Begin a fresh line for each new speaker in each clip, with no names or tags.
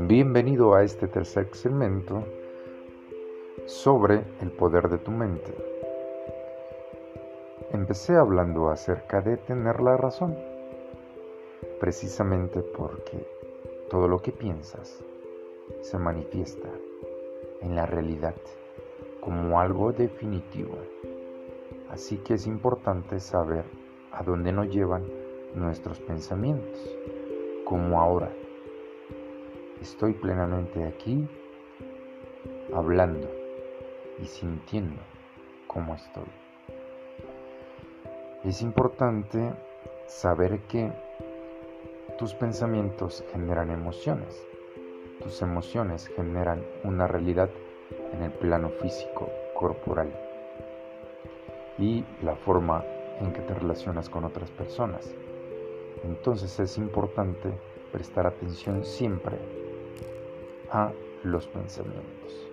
Bienvenido a este tercer segmento sobre el poder de tu mente. Empecé hablando acerca de tener la razón, precisamente porque todo lo que piensas se manifiesta en la realidad como algo definitivo. Así que es importante saber a dónde nos llevan nuestros pensamientos, como ahora. Estoy plenamente aquí hablando y sintiendo cómo estoy. Es importante saber que tus pensamientos generan emociones. Tus emociones generan una realidad en el plano físico, corporal. Y la forma en que te relacionas con otras personas. Entonces es importante prestar atención siempre a los pensamientos.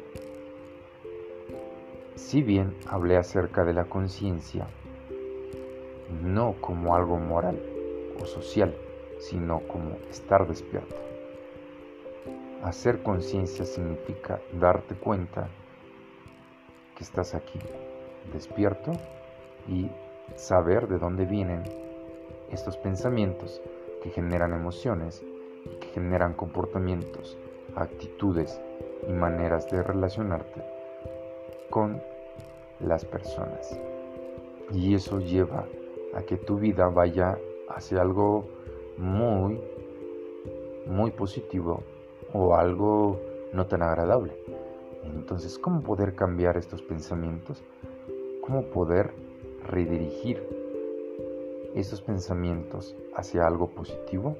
Si bien hablé acerca de la conciencia, no como algo moral o social, sino como estar despierto. Hacer conciencia significa darte cuenta que estás aquí, despierto y saber de dónde vienen estos pensamientos que generan emociones y que generan comportamientos, actitudes y maneras de relacionarte con las personas. Y eso lleva a que tu vida vaya hacia algo muy, muy positivo o algo no tan agradable. Entonces, ¿cómo poder cambiar estos pensamientos? ¿Cómo poder redirigir estos pensamientos hacia algo positivo?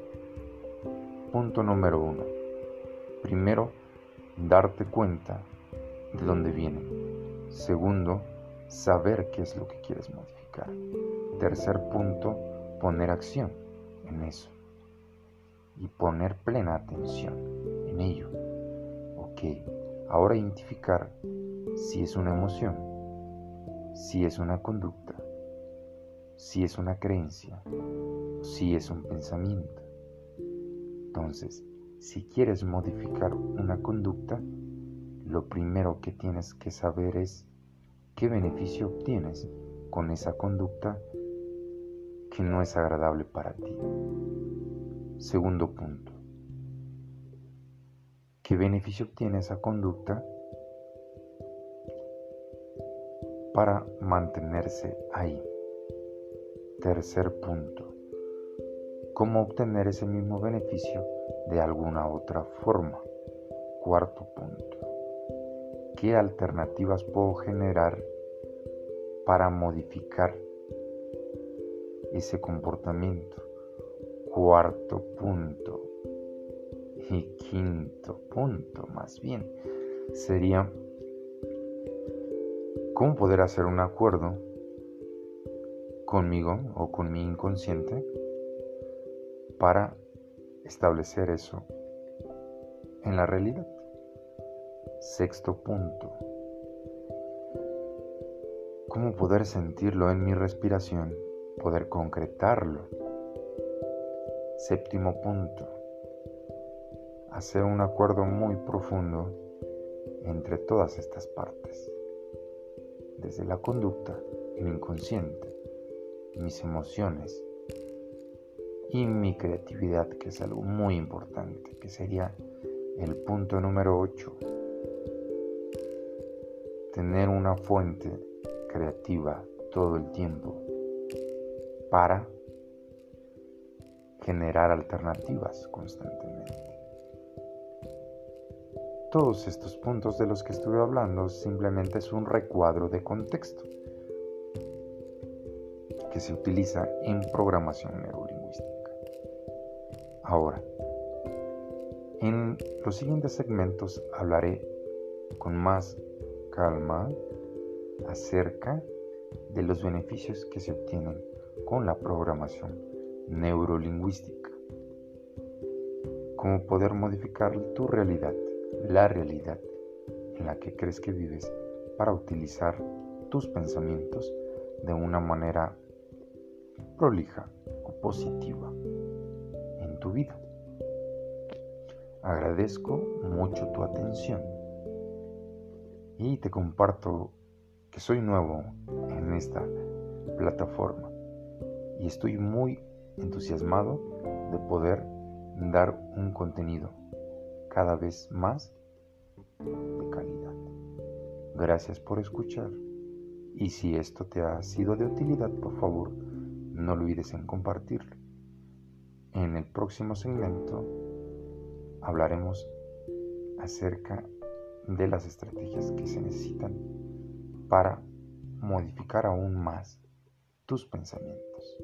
Punto número uno. Primero, darte cuenta de dónde vienen. Segundo, saber qué es lo que quieres modificar. Tercer punto, poner acción en eso y poner plena atención en ello. Ok, ahora identificar si es una emoción, si es una conducta, si es una creencia, si es un pensamiento. Entonces, si quieres modificar una conducta, lo primero que tienes que saber es qué beneficio obtienes con esa conducta que no es agradable para ti. Segundo punto. ¿Qué beneficio obtiene esa conducta para mantenerse ahí? Tercer punto. ¿Cómo obtener ese mismo beneficio de alguna otra forma? Cuarto punto. ¿Qué alternativas puedo generar para modificar ese comportamiento. Cuarto punto y quinto punto más bien sería cómo poder hacer un acuerdo conmigo o con mi inconsciente para establecer eso en la realidad. Sexto punto. ¿Cómo poder sentirlo en mi respiración poder concretarlo. Séptimo punto, hacer un acuerdo muy profundo entre todas estas partes, desde la conducta, el inconsciente, mis emociones y mi creatividad, que es algo muy importante, que sería el punto número 8. Tener una fuente creativa todo el tiempo para generar alternativas constantemente. Todos estos puntos de los que estuve hablando simplemente es un recuadro de contexto que se utiliza en programación neurolingüística. Ahora, en los siguientes segmentos hablaré con más calma acerca de los beneficios que se obtienen con la programación neurolingüística. Cómo poder modificar tu realidad, la realidad en la que crees que vives, para utilizar tus pensamientos de una manera prolija, o positiva en tu vida. Agradezco mucho tu atención y te comparto que soy nuevo en esta plataforma y estoy muy entusiasmado de poder dar un contenido cada vez más de calidad. Gracias por escuchar y si esto te ha sido de utilidad, por favor, no olvides en compartirlo. En el próximo segmento hablaremos acerca de las estrategias que se necesitan para modificar aún más tus pensamientos.